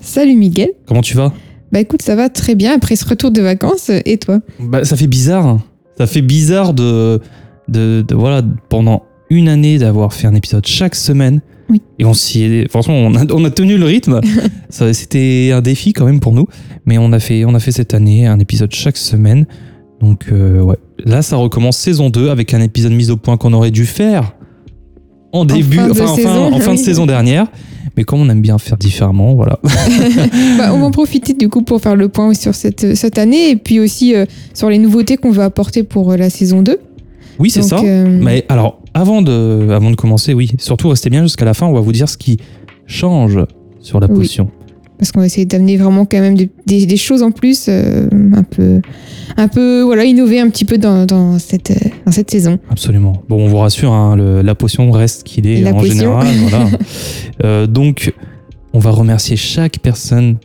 Salut Miguel. Comment tu vas? Bah écoute, ça va très bien après ce retour de vacances. Et toi? Bah ça fait bizarre. Ça fait bizarre de, de, de- voilà pendant une année d'avoir fait un épisode chaque semaine. Oui. Et on s'y est, franchement, on a, on a tenu le rythme. C'était un défi quand même pour nous, mais on a fait, on a fait cette année un épisode chaque semaine. Donc euh, ouais, là ça recommence saison 2 avec un épisode mis au point qu'on aurait dû faire en début, fin de enfin, en fin- saison, en fin de saison dernière. Mais comme on aime bien faire différemment, voilà. Bah, On va en profiter du coup pour faire le point sur cette, cette année et puis aussi euh, sur les nouveautés qu'on va apporter pour euh, la saison 2. Oui, c'est ça. euh, Mais alors, avant de, avant de commencer, oui, surtout restez bien jusqu'à la fin, on va vous dire ce qui change sur la Oui. potion. Parce qu'on va essayer d'amener vraiment quand même des, des- des choses en plus, euh, un peu, un peu, voilà, innover un petit peu dans, dans cette, euh, dans cette saison. Absolument. Bon, on vous rassure, hein, le- la potion reste qu'il est La en potion. général. voilà. Euh, donc, on va remercier chaque personne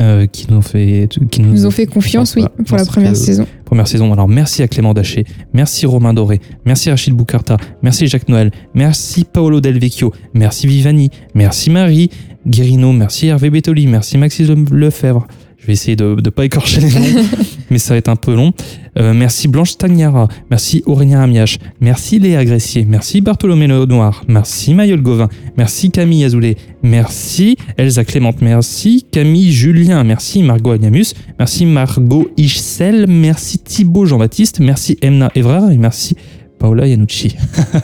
euh, qui nous ont fait, qui nous ont fait confiance, oui, pour la première que- saison. Première saison. Alors, merci à Clément Daché, merci Romain Doré, merci Rachid Boucarta, merci Jacques Noël, merci Paolo Del Vecchio, merci Vivani, merci Marie Guérino, merci. Hervé Bettoli, merci. Maxime Le- Lefebvre. Je vais essayer de ne pas écorcher les noms, mais ça va être un peu long. Euh, merci Blanche Stagnara, merci Aurélien Amiache, merci Léa Gressier, merci Bartholomé Lenoir, merci Mayol Gauvin, merci Camille Azoulay, merci Elsa Clémente, merci Camille Julien, merci Margot Agnamus, merci Margot Ichsel, merci Thibaut Jean-Baptiste, merci Emna Evrard et merci Paola Yanucci.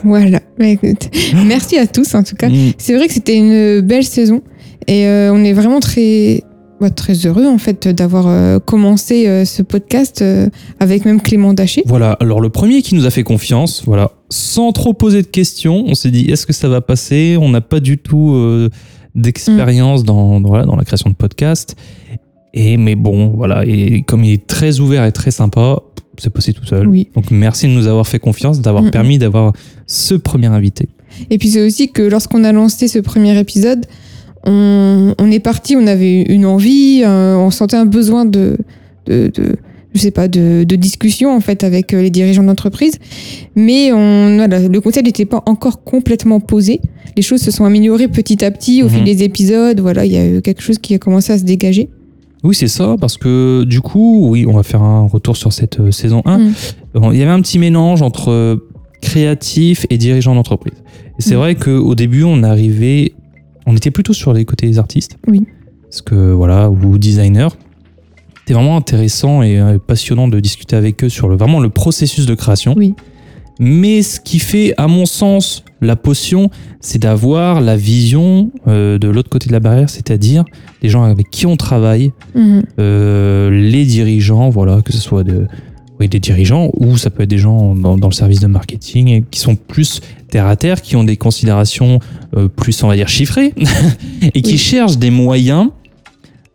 voilà. Bah, écoute, merci à tous en tout cas. Mm. C'est vrai que c'était une belle saison et euh, on est vraiment très, bah, très heureux en fait d'avoir euh, commencé euh, ce podcast avec même Clément Daché. Voilà, alors le premier qui nous a fait confiance, voilà, sans trop poser de questions, on s'est dit est-ce que ça va passer? On n'a pas du tout d'expérience dans, dans- voilà, dans la création de podcasts. Et mais bon, voilà, et comme il est très ouvert et très sympa, c'est passé tout seul. Oui. Donc merci de nous avoir fait confiance, d'avoir Mm. permis d'avoir ce premier invité. Et puis c'est aussi que lorsqu'on a lancé ce premier épisode, on, on est parti, on avait une envie, euh, on sentait un besoin de, de, de- je sais pas, de, de discussion en fait avec euh, les dirigeants d'entreprise. Mais on, voilà, le concept n'était pas encore complètement posé. Les choses se sont améliorées petit à petit au Mhm. fil des épisodes. Voilà, il y a eu quelque chose qui a commencé à se dégager. Oui, c'est ça, parce que du coup, oui, on va faire un retour sur cette euh, saison 1. Mm. Il y avait un petit mélange entre créatif et dirigeant d'entreprise. Et c'est Mm. vrai qu'au début, on arrivait, on était plutôt sur les côtés des artistes. Oui. Parce que, voilà, ou designers. C'était vraiment intéressant et euh, passionnant de discuter avec eux sur le, vraiment le processus de création. Oui. Mais ce qui fait, à mon sens, la potion, c'est d'avoir la vision euh, de l'autre côté de la barrière, c'est-à-dire les gens avec qui on travaille, Mhm. euh, les dirigeants, voilà, que ce soit de, oui, des dirigeants ou ça peut être des gens dans, dans le service de marketing et qui sont plus terre à terre, qui ont des considérations euh, plus, on va dire, chiffrées et qui Oui. cherchent des moyens,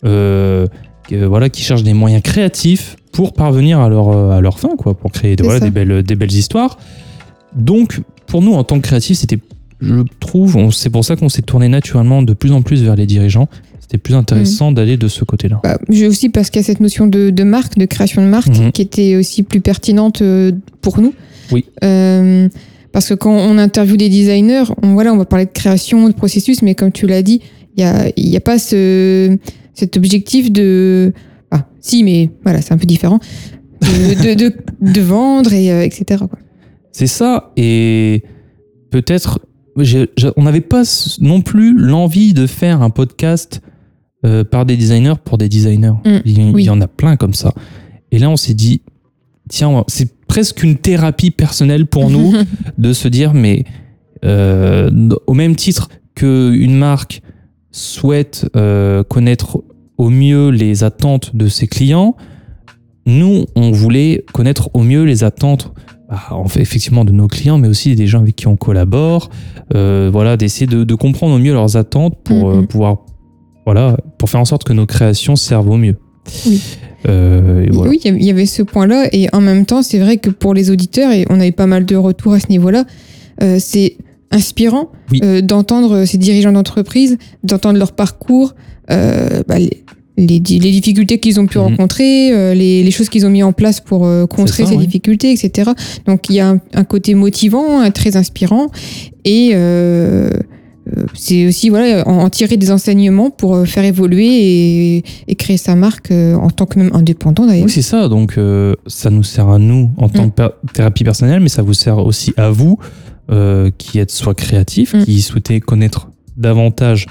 euh, voilà, qui cherchent des moyens créatifs pour parvenir à leur, euh, à leur fin, quoi, pour créer voilà, des, belles, des belles histoires. Donc, pour nous, en tant que créatifs, c'était, je trouve, c'est pour ça qu'on s'est tourné naturellement de plus en plus vers les dirigeants. C'était plus intéressant d'aller de ce côté-là. Bah, j'ai aussi parce qu'il y a cette notion de, de marque, de création de marque, Mhm. qui était aussi plus pertinente euh, pour nous. Oui. Euh, parce que quand on interviewe des designers, on, voilà, on va parler de création, de processus, mais comme tu l'as dit, il n'y a, y a pas ce, cet objectif de... Ah, si, mais voilà, c'est un peu différent. De, de, vendre, et, euh, etc. C'est ça, et peut-être, on n'avait pas non plus l'envie de faire un podcast euh, par des designers pour des designers. Mm, il, y en a plein comme ça. Et là, on s'est dit, tiens, c'est presque une thérapie personnelle pour nous de se dire, mais euh, au même titre qu'une marque souhaite euh, connaître au mieux les attentes de ses clients, nous, on voulait connaître au mieux les attentes bah, en fait, effectivement de nos clients, mais aussi des gens avec qui on collabore. Euh, voilà, d'essayer de, de comprendre au mieux leurs attentes pour euh, Mhm. pouvoir, voilà, pour faire en sorte que nos créations servent au mieux. Oui. Euh, et voilà. Oui, il y avait- ce point-là. Et en même temps, c'est vrai que pour les auditeurs, et on avait pas mal de retours à ce niveau-là, euh, c'est inspirant Oui. euh, d'entendre ces dirigeants d'entreprise, d'entendre leur parcours, euh, bah, les, les di- les difficultés qu'ils ont pu Mhm. rencontrer, euh, les, les choses qu'ils ont mis en place pour euh, contrer ça, ces ouais. difficultés, etc. Donc il y a un, un côté motivant, un très inspirant. Et c'est aussi voilà, en, en tirer des enseignements pour euh, faire évoluer et, et créer sa marque euh, en tant que même indépendant d'ailleurs. Oui, c'est ça. Donc, euh, ça nous sert à nous en tant Mm. que thérapie personnelle, mais ça vous sert aussi à vous euh, qui êtes soit créatifs, Mm. qui souhaitez connaître davantage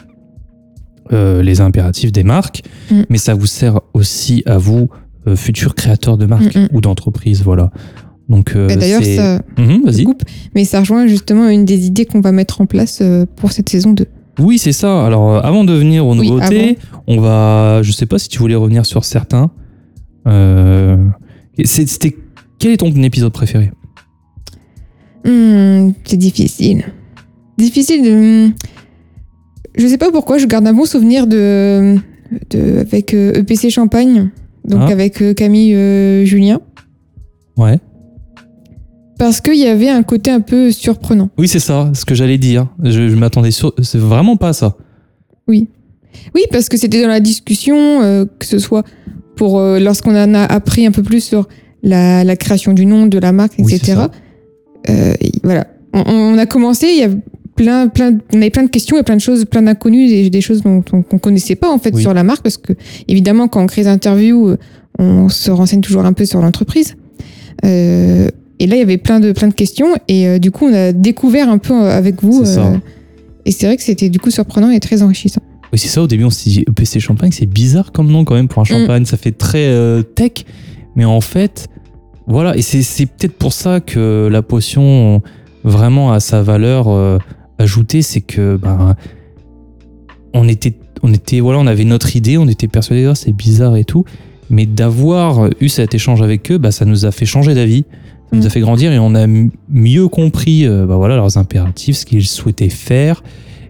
euh, les impératifs des marques, Mm. mais ça vous sert aussi à vous, euh, futurs créateurs de marques mm. ou d'entreprises. Voilà. Donc, euh, D'ailleurs, ça, Mhm, coupe, mais ça rejoint justement une des idées qu'on va mettre en place euh, pour cette saison 2. Oui, c'est ça. Alors, euh, avant de venir aux Oui, nouveautés, on va. Je sais pas si tu voulais revenir sur certains. Euh, C'était. Quel est ton épisode préféré? Hmm, c'est difficile. Difficile de. Je sais pas pourquoi, je garde un bon souvenir de, de avec EPC Champagne, donc Ah. avec Camille euh, Julien, Ouais. Parce qu'il y avait un côté un peu surprenant. Oui, c'est ça, ce que j'allais dire. Je, je m'attendais sur. C'est vraiment pas ça. Oui, parce que c'était dans la discussion, euh, que ce soit pour euh, lorsqu'on en a appris un peu plus sur la, la création du nom, de la marque, Oui, etc. Euh, et voilà, on, on a commencé, il y a plein, plein, on avait plein de questions et plein de choses, plein d'inconnus, des, des choses dont on qu'on connaissait pas en fait Oui. sur la marque, parce que évidemment quand on crée des interviews, on se renseigne toujours un peu sur l'entreprise. Euh, et là, il y avait plein de, plein de questions et euh, du coup, on a découvert un peu euh, avec vous. C'est ça. et c'est vrai que c'était du coup surprenant et très enrichissant. Oui, c'est ça. Au début, on s'est dit EPC Champagne, c'est bizarre comme nom quand même pour un champagne. Ça fait très euh, tech. Mais en fait, voilà. Et c'est c'est peut-être pour ça que la potion vraiment a sa valeur euh, ajoutée. C'est que ben, on était, on était, voilà, on avait notre idée, on était persuadés, Ah, c'est bizarre et tout. Mais d'avoir eu cet échange avec eux, bah, ça nous a fait changer d'avis. Ça nous Mm. a fait grandir et on a mieux compris euh, bah, voilà, leurs impératifs, ce qu'ils souhaitaient faire.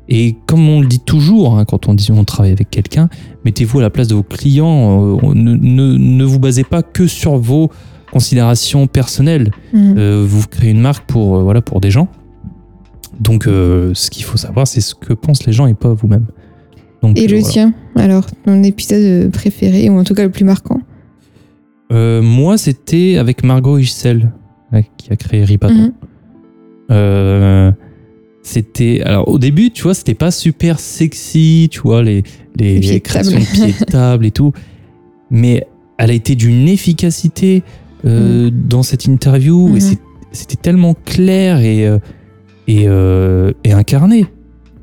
Et comme on le dit toujours, hein, quand on dit on travaille avec quelqu'un, mettez-vous à la place de vos clients. euh, ne, ne- ne vous basez pas que sur vos considérations personnelles. Mhm. Euh, vous créez une marque pour, voilà, pour des gens. Donc, ce qu'il faut savoir, c'est ce que pensent les gens et pas vous-même. Et le voilà. tien, alors, ton épisode préféré, ou en tout cas le plus marquant? Euh, moi, c'était avec Margot ouais, qui a créé Ripaton. Mhm. Euh, c'était alors au début tu vois c'était pas super sexy tu vois les les, les créations de pieds de table et tout mais elle a été d'une efficacité euh, dans cette interview Mhm. et c'est- c'était tellement clair et euh, et, euh, et incarné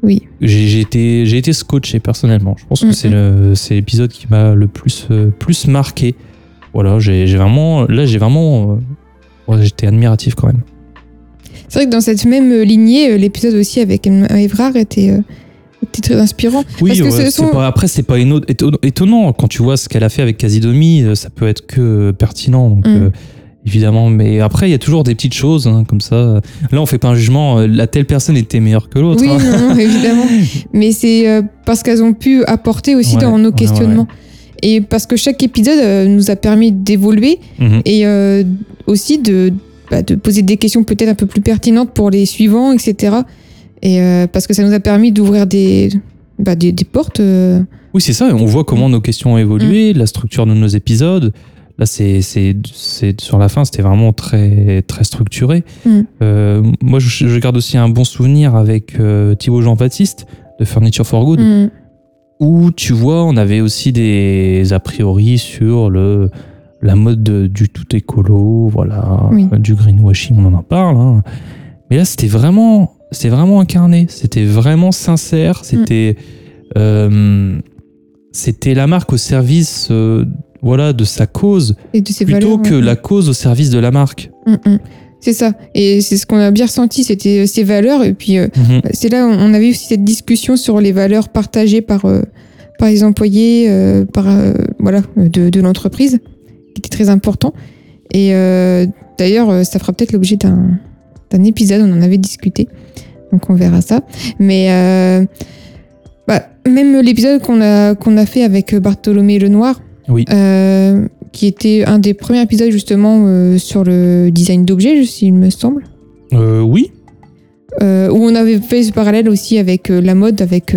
Oui. j'ai été j'ai été scotché personnellement je pense que Mhm. c'est l'épisode qui m'a le plus plus marqué voilà j'ai vraiment là j'ai vraiment j'étais admiratif quand même C'est vrai que dans cette même lignée, euh, l'épisode aussi avec Evrard était, euh, était très inspirant. Oui, Parce que ouais, ce sont- pas- après, c'est pas étonnant. Quand tu vois ce qu'elle a fait avec Casidomi, euh, ça peut être que pertinent. Donc, Mm. euh, évidemment. Mais après, il y a toujours des petites choses hein, comme ça. Là, on fait pas un jugement. La telle personne était meilleure que l'autre. Oui, hein. non, non, évidemment. Mais c'est parce qu'elles ont pu apporter aussi Ouais, dans nos ouais, questionnements. Et parce que chaque épisode euh, nous a permis d'évoluer Mhm. et euh, aussi de, bah, de poser des questions peut-être un peu plus pertinentes pour les suivants, etc. Et euh, parce que ça nous a permis d'ouvrir des, bah, des, des portes. Oui, c'est ça. On voit comment nos questions ont évolué, la structure de nos épisodes. Là, c'est, c'est, c'est sur la fin, c'était vraiment très, très structuré. Mm. Euh, moi, je, je garde aussi un bon souvenir avec euh, Thibaut Jean-Baptiste de Furniture for Good. mm, où tu vois, on avait aussi des a priori sur le la mode de- du tout écolo, voilà, Oui. du greenwashing, on en parle. hein. Mais là, c'était vraiment, c'était vraiment incarné, c'était vraiment sincère, c'était, euh, c'était la marque au service euh, voilà, de sa cause, Et de ses plutôt valeurs. que ouais. la cause au service de la marque. Mm, mm. C'est ça. Et c'est ce qu'on a bien ressenti, c'était ses valeurs. Et puis, euh, Mhm. c'est là où on avait aussi cette discussion sur les valeurs partagées par, euh, par les employés, euh, par, euh, voilà, de, de l'entreprise, qui était très important. Et euh, d'ailleurs, euh, ça fera peut-être l'objet d'un d'un épisode, on en avait discuté. Donc, on verra ça. Mais euh, bah, même l'épisode qu'on a, qu'on a fait avec Bartholomé Lenoir, Oui. euh, qui était un des premiers épisodes justement euh, sur le design d'objets, s'il me semble. Euh, oui, Euh, où on avait fait ce parallèle aussi avec euh, la mode, avec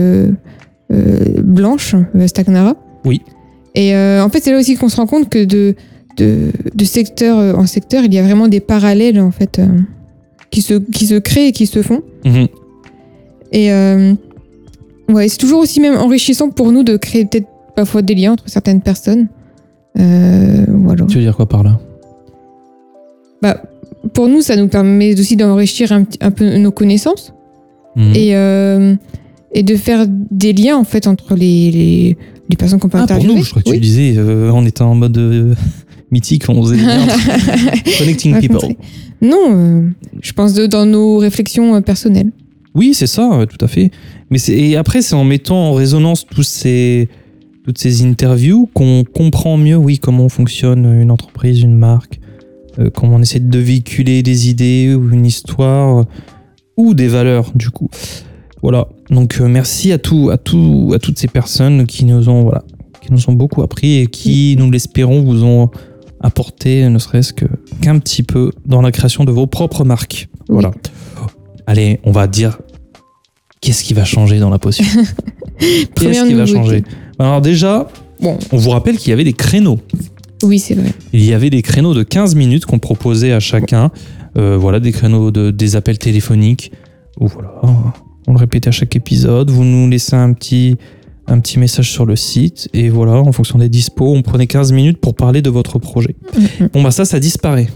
Blanche, Stagnara. Oui. Et en fait, c'est là aussi qu'on se rend compte que de, de, de secteur en secteur, il y a vraiment des parallèles en fait qui, se, qui se créent et qui se font. Mhm. Et ouais, c'est toujours aussi même enrichissant pour nous de créer peut-être parfois des liens entre certaines personnes. Euh, voilà. tu veux dire quoi par là? Pour nous, ça nous permet aussi d'enrichir un, peu nos connaissances. Mhm. et, euh, et de faire des liens en fait entre les, les, les personnes qu'on peut Ah, pour interviewer. nous, je crois que tu disais, euh, on était en mode euh, mythique, on faisait des liens Connecting people. Non, euh, je pense de, dans nos réflexions euh, personnelles. Oui, c'est ça, tout à fait. Mais et après, c'est en mettant en résonance tous ces, toutes ces interviews qu'on comprend mieux, oui, comment fonctionne une entreprise, une marque, euh, comment on essaie de véhiculer des idées ou une histoire euh, ou des valeurs, du coup. Voilà. Donc, euh, merci à, tout, à, tout, à toutes ces personnes qui nous ont, voilà, qui nous ont beaucoup appris et qui, nous l'espérons, vous ont apporté, ne serait-ce que- qu'un petit peu dans la création de vos propres marques. Oui. Voilà. Allez, on va dire qu'est-ce qui va changer dans la potion? Qu'est-ce qui va changer? Alors déjà, Bon, on vous rappelle qu'il y avait des créneaux. oui, c'est vrai. Il y avait des créneaux de 15 minutes qu'on proposait à chacun. Euh, voilà, des créneaux de, des appels téléphoniques. Voilà, on le répétait à chaque épisode. Vous nous laissez un petit, un petit message sur le site. Et voilà, en fonction des dispos, on prenait 15 minutes pour parler de votre projet. Mhm. Bon, bah ça, ça disparaît.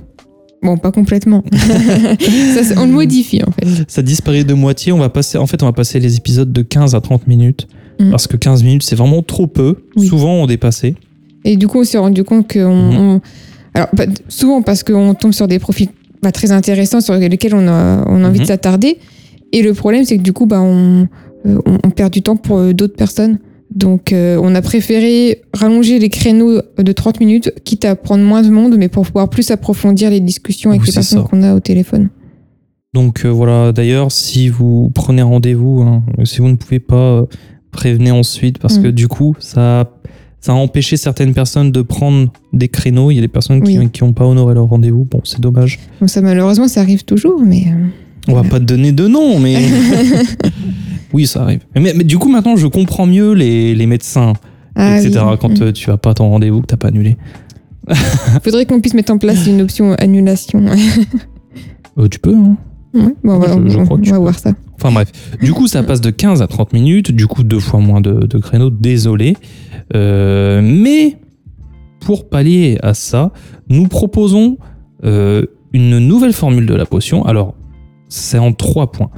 Bon, pas complètement. Ça, on le modifie en fait. Ça disparaît de moitié. On va passer, en fait, on va passer les épisodes de 15 à 30 minutes. Mhm. Parce que 15 minutes, c'est vraiment trop peu. Oui. Souvent, on dépassait. Et du coup, on s'est rendu compte que on, pas- souvent parce qu'on tombe sur des profils très intéressants sur lesquels on a, on a envie de s'attarder. Et le problème, c'est que du coup, bah, on, euh, on, perd du temps pour euh, d'autres personnes. Donc, euh, on a préféré rallonger les créneaux de 30 minutes, quitte à prendre moins de monde, mais pour pouvoir plus approfondir les discussions avec les personnes qu'on a au téléphone. Donc euh, voilà, d'ailleurs, si vous prenez rendez-vous, hein, si vous ne pouvez pas, prévenez ensuite, parce Mm. que du coup, ça, ça a empêché certaines personnes de prendre des créneaux. Il y a des personnes qui Oui. n'ont pas honoré leur rendez-vous. Bon, c'est dommage. Bon, ça, malheureusement, ça arrive toujours, mais euh, On va pas te donner de nom, mais oui, ça arrive. Mais, mais du coup, maintenant, je comprends mieux les, les médecins, ah etc. oui. Quand euh, tu vas pas ton rendez-vous, que t'as pas annulé. faudrait qu'on puisse mettre en place une option annulation. Euh, tu peux, hein. Ouais, bon, je- je on, crois que on tu va peux. voir ça. Enfin bref, du coup ça passe de 15 à 30 minutes, du coup deux fois moins de, de créneaux, désolé. Euh, mais pour pallier à ça, nous proposons euh, une nouvelle formule de la potion. Alors c'est en trois points.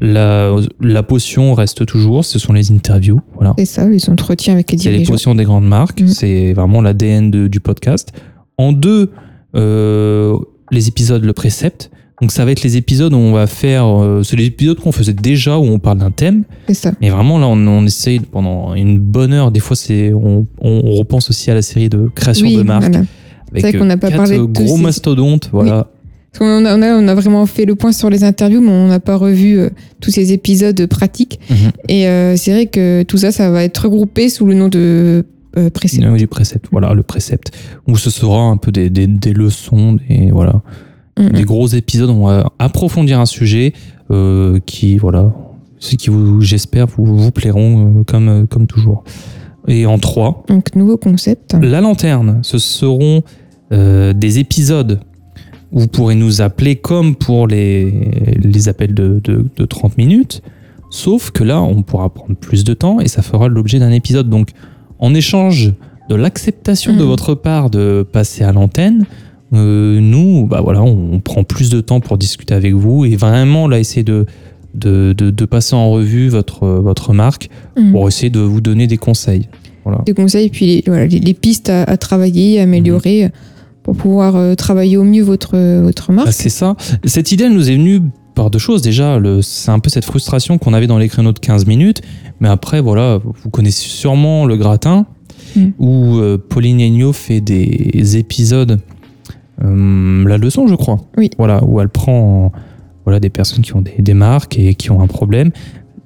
La, la potion reste toujours, ce sont les interviews, voilà. C'est ça, les entretiens avec les C'est les dirigeants. potions des grandes marques, Mhm. c'est vraiment l'ADN du podcast. En deux, euh, les épisodes, le précepte. Donc ça va être les épisodes où on va faire, euh, c'est les épisodes qu'on faisait déjà où on parle d'un thème, C'est ça. mais vraiment là on, on essaye pendant une bonne heure. Des fois c'est, on, on repense aussi à la série de création Oui, de marques voilà. avec vrai qu'on n'a pas parlé de gros ces- mastodontes, voilà. Parce a, on a, on a vraiment fait le point sur les interviews, mais on n'a pas revu euh, tous ces épisodes pratiques. Mhm. Et euh, c'est vrai que tout ça, ça va être regroupé sous le nom de euh, précédent. Oui, du précepte, voilà le précepte où ce sera un peu des, des, des leçons, des voilà. Mhm. des gros épisodes. On va approfondir un sujet euh, qui, voilà, ceux qui vous, j'espère, vous, vous plairont euh, comme, euh, comme toujours. Et en trois, Donc, nouveau concept. la lanterne, ce seront des épisodes où vous pourrez nous appeler comme pour les, les appels de, de, de 30 minutes, sauf que là, on pourra prendre plus de temps et ça fera l'objet d'un épisode. Donc, en échange de l'acceptation de Mhm. votre part de passer à l'antenne, euh, nous, bah voilà, on, on prend plus de temps pour discuter avec vous et vraiment là essayer de, de, de, de passer en revue votre, votre marque Mhm. pour essayer de vous donner des conseils. Voilà. des conseils, puis les, voilà, les, les pistes à, à travailler, à améliorer pour pouvoir euh, travailler au mieux votre, votre marque. Bah, c'est ça. Cette idée, elle nous est venue par deux choses. Déjà, c'est un peu cette frustration qu'on avait dans les créneaux de 15 minutes. Mais après, voilà, vous connaissez sûrement le gratin, Mm. où euh, Pauline Agneau fait des épisodes, euh, la leçon, je crois. Oui. Voilà, où elle prend voilà, des personnes qui ont des, des marques et qui ont un problème.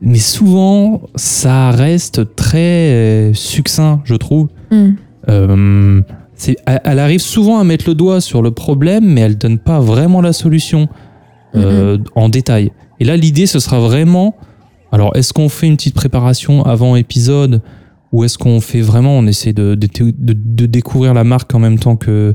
Mais souvent, ça reste très euh, succinct, je trouve. Hmm. Euh, elle arrive souvent à mettre le doigt sur le problème, mais elle donne pas vraiment la solution euh, en détail. Et là, l'idée, ce sera vraiment. Alors, est-ce qu'on fait une petite préparation avant épisode ou est-ce qu'on fait vraiment, on essaie de, de, de- de découvrir la marque en même temps que,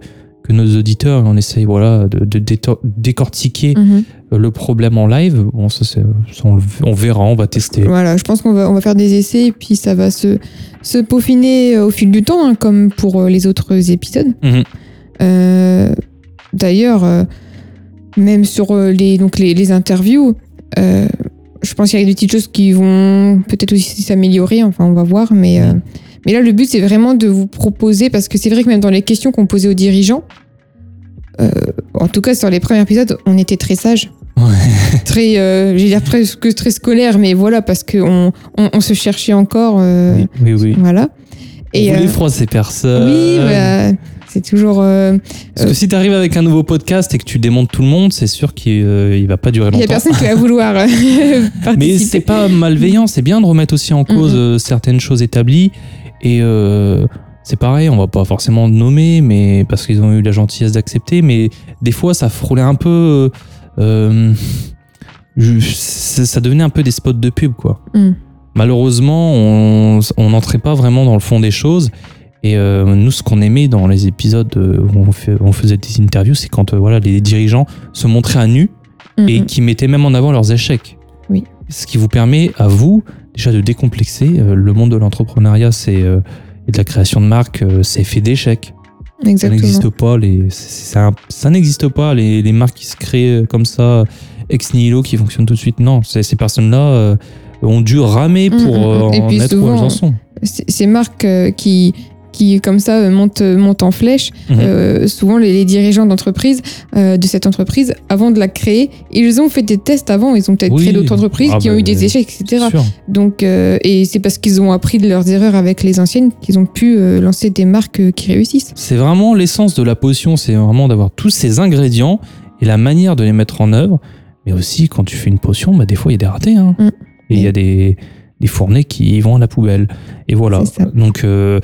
que nos auditeurs on essaye voilà, de, décortiquer Mhm. le problème en live Bon, ça, c'est- ça, on, verra, on va tester. Voilà, je pense qu'on va, on va faire des essais et puis ça va se, se peaufiner euh, au fil du temps, hein, comme pour euh, les autres épisodes. Mhm. Euh, D'ailleurs, euh, même sur les, donc les, les interviews, euh, je pense qu'il y a des petites choses qui vont peut-être aussi s'améliorer, enfin on va voir, mais, euh, Mhm. mais là le but c'est vraiment de vous proposer, parce que c'est vrai que même dans les questions qu'on posait aux dirigeants, euh, en tout cas sur les premiers épisodes, on était très sages. très, euh, je vais dire presque très scolaire, mais voilà, parce qu'on on, on se cherchait encore. euh, Oui, oui. oui. Voilà. on Et, voulait euh, froisser personne. oui, bah, c'est toujours. Parce que si tu arrives avec un nouveau podcast et que tu démontes tout le monde, c'est sûr qu'il il va pas durer Il y a longtemps. personne qui va vouloir euh, Mais participer. c'est pas malveillant, c'est bien de remettre aussi en cause Mhm. euh, certaines choses établies. Et c'est pareil, on va pas forcément nommer, mais parce qu'ils ont eu la gentillesse d'accepter, mais des fois ça frôlait un peu. euh, je- ça devenait un peu des spots de pub, quoi. Mm. Malheureusement, on n'entrait pas vraiment dans le fond des choses. Et euh, nous, ce qu'on aimait dans les épisodes euh, où on, fait- on faisait des interviews, c'est quand euh, voilà, les dirigeants se montraient à nu et Mhm. qui mettaient même en avant leurs échecs. Oui. Ce qui vous permet à vous déjà de décomplexer. Euh, le monde de l'entrepreneuriat, c'est euh, et de la création de marque, euh, c'est fait d'échecs. Ça n'existe pas. Les, ça n'existe pas les, les marques qui se créent euh, comme ça ex nihilo qui fonctionnent tout de suite. Non, ces personnes-là euh, ont dû ramer Mm, pour mm, euh, mm. Et en être où elles en sont. Ces marques qui, qui, comme ça, euh, montent, montent en flèche, Mhm. euh, souvent les, les dirigeants d'entreprise, euh, de cette entreprise, avant de la créer, ils ont fait des tests avant, ils ont peut-être Oui. créé d'autres entreprises Ah qui ont bah, eu des échecs, etc. Sûr. Donc, euh, et c'est parce qu'ils ont appris de leurs erreurs avec les anciennes qu'ils ont pu euh, lancer des marques euh, qui réussissent. C'est vraiment l'essence de la potion, c'est vraiment d'avoir tous ces ingrédients et la manière de les mettre en œuvre. Mais aussi, quand tu fais une potion, bah, des fois, il y a des ratés. hein. Mm. Et il y a des, des fournées qui vont à la poubelle. Et voilà. Donc, euh,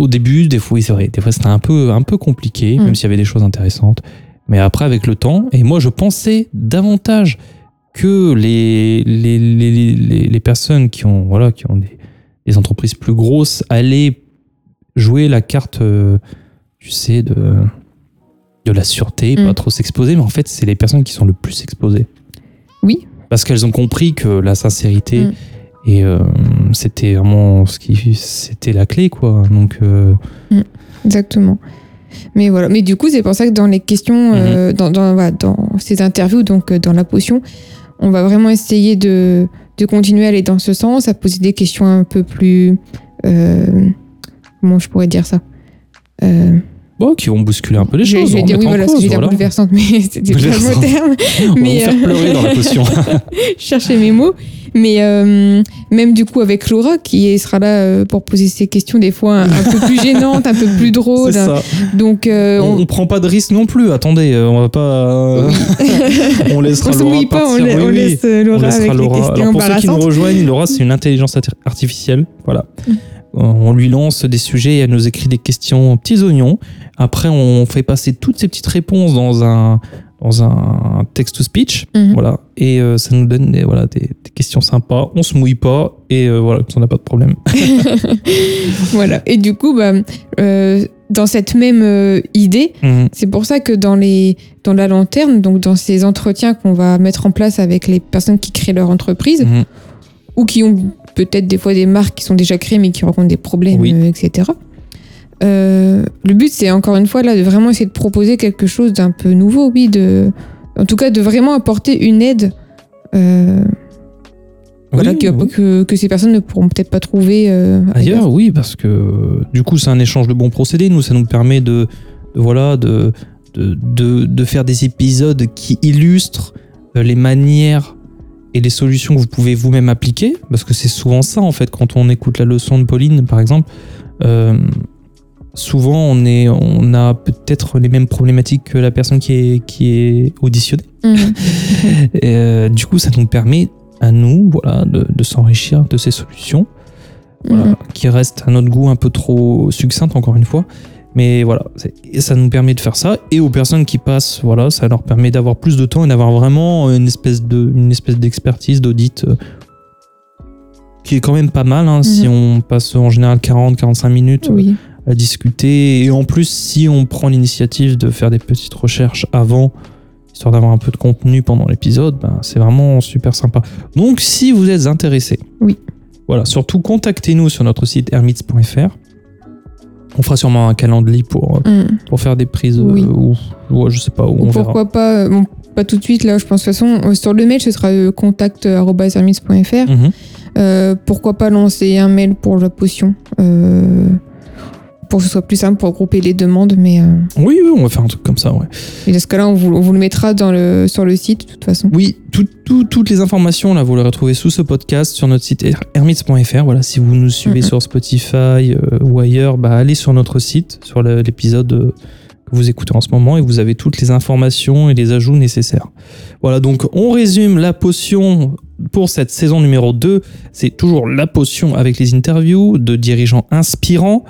au début, des fois, oui, c'est vrai, des fois, c'était un peu, un peu compliqué, Mm. même s'il y avait des choses intéressantes. Mais après, avec le temps, et moi, je pensais davantage que les, les, les, les, les personnes qui ont, voilà, qui ont des, des entreprises plus grosses allaient jouer la carte, euh, tu sais, de, de la sûreté, Mm. pas trop s'exposer, mais en fait, c'est les personnes qui sont le plus exposées. Oui. Parce qu'elles ont compris que la sincérité, Mm. et euh, c'était vraiment ce qui, c'était la clé, quoi. Donc, euh, Exactement. Mais voilà. Mais du coup, c'est pour ça que dans les questions, Mhm. euh, dans, dans, voilà, dans ces interviews, donc euh, dans la potion, on va vraiment essayer de, de continuer à aller dans ce sens, à poser des questions un peu plus. comment je pourrais dire ça bon, qui vont bousculer un peu les je, choses. je vais dire oui, voilà, cause, voilà. bouleversante, mais c'était pas le Bouleversante. mot terme. On va mais, faire euh, pleurer dans la potion. cherchais mes mots. Mais euh, même du coup avec Laura, qui sera là euh, pour poser ces questions des fois un, un peu plus gênantes, un peu plus drôles. ça. Donc euh, On, on, prend pas de risque non plus. Attendez, on va pas. on laissera on Laura mouille pas, on, partir. Oui, on oui. laisse Laura avec les questions Alors pour ceux qui nous rejoignent, Laura, c'est une intelligence arti- artificielle. Voilà. On lui lance des sujets, elle nous écrit des questions petits oignons. Après, on fait passer toutes ces petites réponses dans un dans un text-to-speech. Mhm. Voilà. Et euh, ça nous donne des, voilà, des, des questions sympas. On se mouille pas et euh, voilà, on n'a pas de problème. Voilà. Et du coup, bah, euh, dans cette même euh, idée, Mhm. c'est pour ça que dans, les, dans la lanterne, donc dans ces entretiens qu'on va mettre en place avec les personnes qui créent leur entreprise, Mhm. ou qui ont peut-être des fois des marques qui sont déjà créées mais qui rencontrent des problèmes, Oui. etc. Euh, le but, c'est encore une fois là de vraiment essayer de proposer quelque chose d'un peu nouveau, oui, de, en tout cas de vraiment apporter une aide euh, voilà, Oui, que, oui. que, que ces personnes ne pourront peut-être pas trouver euh, Ailleurs, oui, parce que du coup, c'est un échange de bons procédés. Nous, ça nous permet de, de- voilà, de, de, de, de faire des épisodes qui illustrent euh, les manières et les solutions que vous pouvez vous-même appliquer. Parce que c'est souvent ça, en fait, quand on écoute la leçon de Pauline, par exemple. euh, souvent, on, est, on a peut-être les mêmes problématiques que la personne qui est, qui est auditionnée. Mhm. Et, euh, du coup, ça nous permet à nous voilà, de, de s'enrichir de ces solutions voilà, Mhm. qui reste à notre goût un peu trop succincte encore une fois. Mais voilà, et ça nous permet de faire ça. Et aux personnes qui passent, voilà, ça leur permet d'avoir plus de temps et d'avoir vraiment une espèce de, une espèce d'expertise, d'audit, euh, qui est quand même pas mal. hein, Si on passe en général 40-45 minutes euh, Oui. À discuter. Et en plus, si on prend l'initiative de faire des petites recherches avant, histoire d'avoir un peu de contenu pendant l'épisode, ben, c'est vraiment super sympa. Donc, si vous êtes intéressé, Oui. voilà, surtout contactez-nous sur notre site hermits.fr. On fera sûrement un calendrier pour, euh, Mhm. pour faire des prises, euh, Oui. ou, ou je sais pas, où Ou on verra. pourquoi pas, euh, bon, pas tout de suite, là, je pense de toute façon, euh, sur le mail, ce sera euh, contact.hermits.fr. Euh, pourquoi pas lancer un mail pour la potion euh, pour que ce soit plus simple pour grouper les demandes, mais euh, Oui, oui, on va faire un truc comme ça, ouais. et dans ce cas-là, on vous, on vous le mettra dans le, sur le site, de toute façon. Oui, tout- tout- toutes les informations, là, vous les retrouvez sous ce podcast sur notre site her- hermits.fr. Voilà, si vous nous suivez Mhm. sur Spotify euh, ou ailleurs, bah, allez sur notre site, sur l'épisode euh, que vous écoutez en ce moment, et vous avez toutes les informations et les ajouts nécessaires. Voilà, donc on résume la potion pour cette saison numéro 2. C'est toujours la potion avec les interviews de dirigeants inspirants.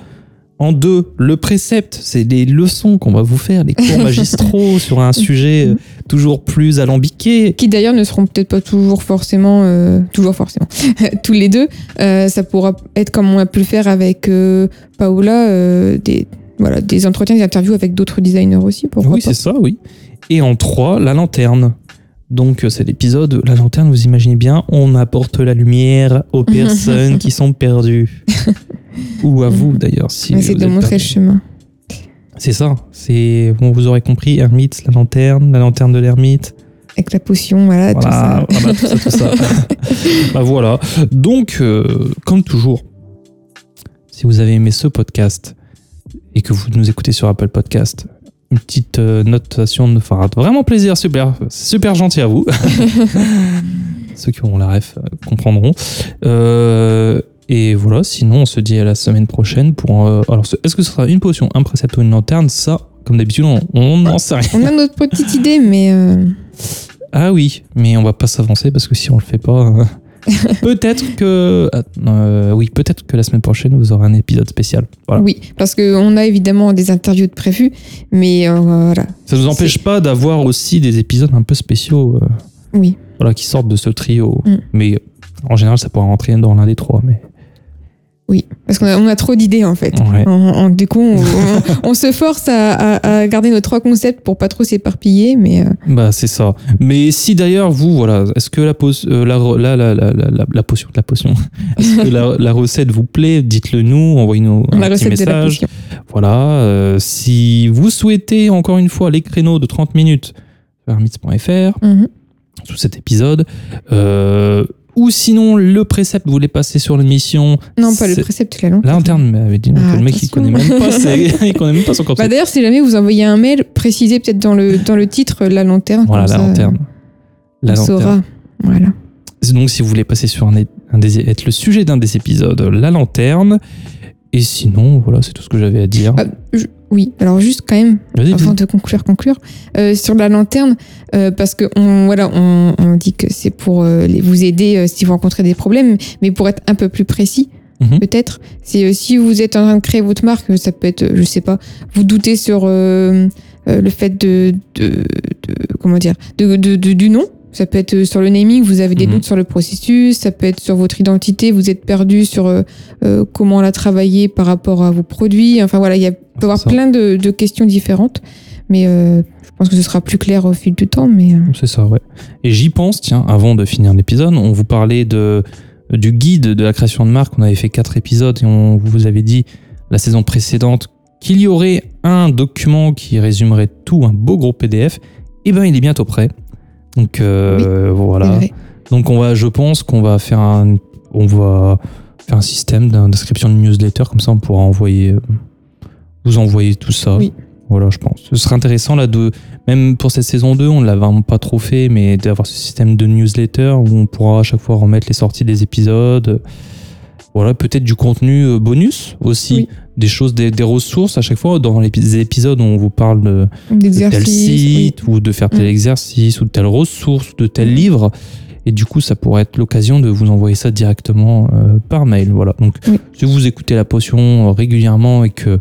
En deux, le précepte, c'est les leçons qu'on va vous faire, les cours magistraux sur un sujet euh, toujours plus alambiqué. Qui d'ailleurs ne seront peut-être pas toujours forcément, euh, toujours forcément, tous les deux. Euh, ça pourra être comme on a pu le faire avec euh, Paola, des, voilà, des entretiens, des interviews avec d'autres designers aussi, pourquoi oui, c'est ça, oui. Et en 3, la lanterne. Donc, c'est l'épisode La lanterne, vous imaginez bien, on apporte la lumière aux personnes qui sont perdues. Ou à vous, d'ailleurs, si essaie de montrer le chemin. C'est ça. C'est, bon, vous aurez compris, Hermite, la lanterne, la lanterne de l'ermite. Avec la potion, voilà, tout Voilà, ça. voilà, tout ça, tout ça. bah voilà. Donc, euh, comme toujours, si vous avez aimé ce podcast et que vous nous écoutez sur Apple Podcast, une petite euh, notation nous fera vraiment plaisir. Super, super gentil à vous. Ceux qui auront la ref euh, comprendront. Euh, et voilà, sinon on se dit à la semaine prochaine pour. euh, alors, ce- est-ce que ce sera une potion, un précepte ou une lanterne? Ça, comme d'habitude, on- n'en sait rien. On a notre petite idée, mais euh, Ah oui, mais on va pas s'avancer parce que si on le fait pas, euh, peut-être que euh, oui, peut-être que la semaine prochaine vous aurez un épisode spécial. Voilà. oui, parce qu'on a évidemment des interviews de prévues, mais euh, voilà, Ça nous empêche pas d'avoir aussi des épisodes un peu spéciaux, euh, oui. voilà, qui sortent de ce trio. Mm. Mais en général, ça pourra rentrer dans l'un des trois. Mais Oui, parce qu'on a, on a trop d'idées en fait. Ouais. En- en- du coup, on, on- on se force à, à- à garder nos trois concepts pour pas trop s'éparpiller, mais euh, bah c'est ça. Mais si d'ailleurs vous, voilà, est-ce que la, pos- euh, la, re- la, la, la, la, la- la potion, la potion, est-ce que la, la recette vous plaît? Dites-le nous, envoyez-nous un la petit recette de la message. Voilà, euh, si vous souhaitez encore une fois les créneaux de 30 minutes hermits.fr Mhm. sous cet épisode, euh, ou sinon le précepte, vous voulez passer sur l'émission. Non, pas le précepte, la langue. La lanterne m'avait dit donc Ah, le mec il attention. connaît même pas, il connaît même pas son Bah, concept. D'ailleurs, si jamais vous envoyez un mail, précisez peut-être dans le, dans le titre la lanterne. voilà comme la ça, lanterne. La on lanterne. saura. Voilà. Donc si vous voulez passer sur un, un des, être le sujet d'un des épisodes, la lanterne. Et sinon, voilà, c'est tout ce que j'avais à dire. Ah, je- oui, alors juste quand même, avant de conclure, conclure, euh, sur la lanterne, euh, parce que on, voilà, on, on dit que c'est pour euh, les- vous aider euh, si vous rencontrez des problèmes, mais pour être un peu plus précis, Mhm. peut-être, c'est euh, si vous êtes en train de créer votre marque, euh, ça peut être, euh, je sais pas, vous doutez sur euh, euh, le fait de, de, de- comment dire, de- de- du nom. Ça peut être sur le naming, vous avez des Mhm. doutes sur le processus. Ça peut être sur votre identité, vous êtes perdu sur euh, euh, comment la travailler par rapport à vos produits. Enfin voilà, il y a, peut y avoir ça. plein de, de questions différentes. Mais euh, je pense que ce sera plus clair au fil du temps. Mais euh, C'est ça, ouais. Et j'y pense, tiens, avant de finir l'épisode, on vous parlait de, du guide de la création de marque. On avait fait quatre épisodes et on vous avait dit la saison précédente qu'il y aurait un document qui résumerait tout, un beau gros PDF. Et ben, il est bientôt prêt. Donc euh, voilà. Donc on va, je pense qu'on va faire un, on va faire un système d'inscription de newsletter comme ça on pourra envoyer, euh, vous envoyer tout ça. Oui. Voilà, je pense. Ce serait intéressant là de, même pour cette saison 2, on l'a vraiment pas trop fait, mais d'avoir ce système de newsletter où on pourra à chaque fois remettre les sorties des épisodes. Voilà, peut-être du contenu euh, bonus aussi, Oui. Des choses, des, des ressources à chaque fois dans les épisodes où on vous parle de, de tel oui. site ou de faire tel Mm. exercice ou de telle ressource ou de tel Mm. livre. Et du coup, ça pourrait être l'occasion de vous envoyer ça directement euh, par mail. Voilà. Donc, Oui. si vous écoutez la potion euh, régulièrement et que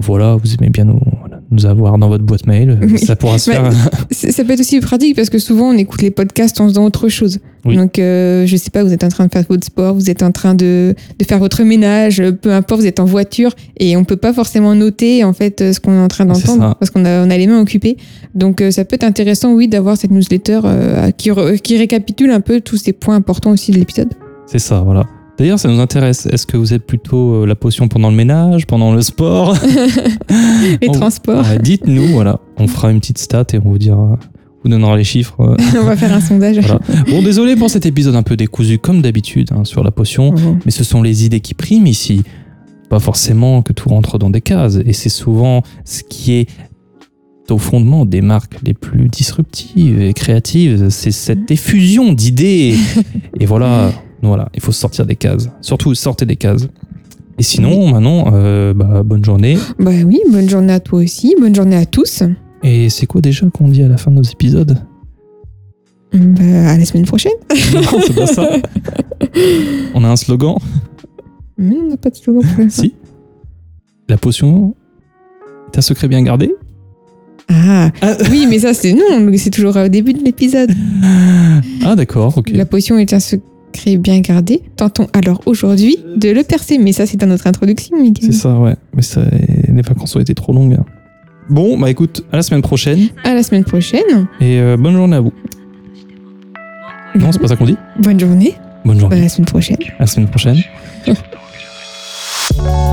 voilà, vous aimez bien nous, voilà, nous avoir dans votre boîte mail, Oui. ça pourra se faire. Ça peut être aussi pratique parce que souvent on écoute les podcasts en faisant autre chose. Oui. Donc euh, je sais pas, vous êtes en train de faire votre sport, vous êtes en train de, de faire votre ménage, euh, peu importe, vous êtes en voiture et on peut pas forcément noter en fait euh, ce qu'on est en train C'est d'entendre parce qu'on a, on a les mains occupées. Donc euh, ça peut être intéressant, oui, d'avoir cette newsletter euh, qui, re- qui récapitule un peu tous ces points importants aussi de l'épisode. C'est ça, voilà. D'ailleurs, ça nous intéresse. Est-ce que vous êtes plutôt euh, la potion pendant le ménage, pendant le sport Les On- transports, Dites-nous, voilà. On fera une petite stat et on vous dira, vous donnera les chiffres. euh. on va faire un sondage. Voilà. Bon, désolé pour cet épisode un peu décousu, comme d'habitude, hein, sur la potion. Oh. Mais ce sont les idées qui priment ici. Pas forcément que tout rentre dans des cases. Et c'est souvent ce qui est au fondement des marques les plus disruptives et créatives. C'est cette effusion d'idées. et voilà, voilà, il faut sortir des cases. Surtout, sortez des cases. Et sinon, maintenant, euh, bah, bonne journée. Bah oui, bonne journée à toi aussi, bonne journée à tous. Et c'est quoi déjà qu'on dit à la fin de nos épisodes? Bah, à la semaine prochaine. Non, c'est pas ça. On a un slogan? Mais on n'a pas de slogan pour l'instant. Si. La potion est un secret bien gardé? Ah, Ah. oui, mais ça, c'est non, c'est toujours au début de l'épisode. Ah, d'accord, ok. La potion est un secret bien gardé. Tentons alors aujourd'hui de le percer. Mais ça, c'est dans notre introduction, Miguel. C'est ça, ouais. Mais ça, les vacances ont été trop longues. hein. Bon, bah écoute, à la semaine prochaine À la semaine prochaine. et euh, bonne journée à vous. Non, c'est pas ça qu'on dit Bonne journée. Bonne À journée. la semaine prochaine. À la semaine prochaine.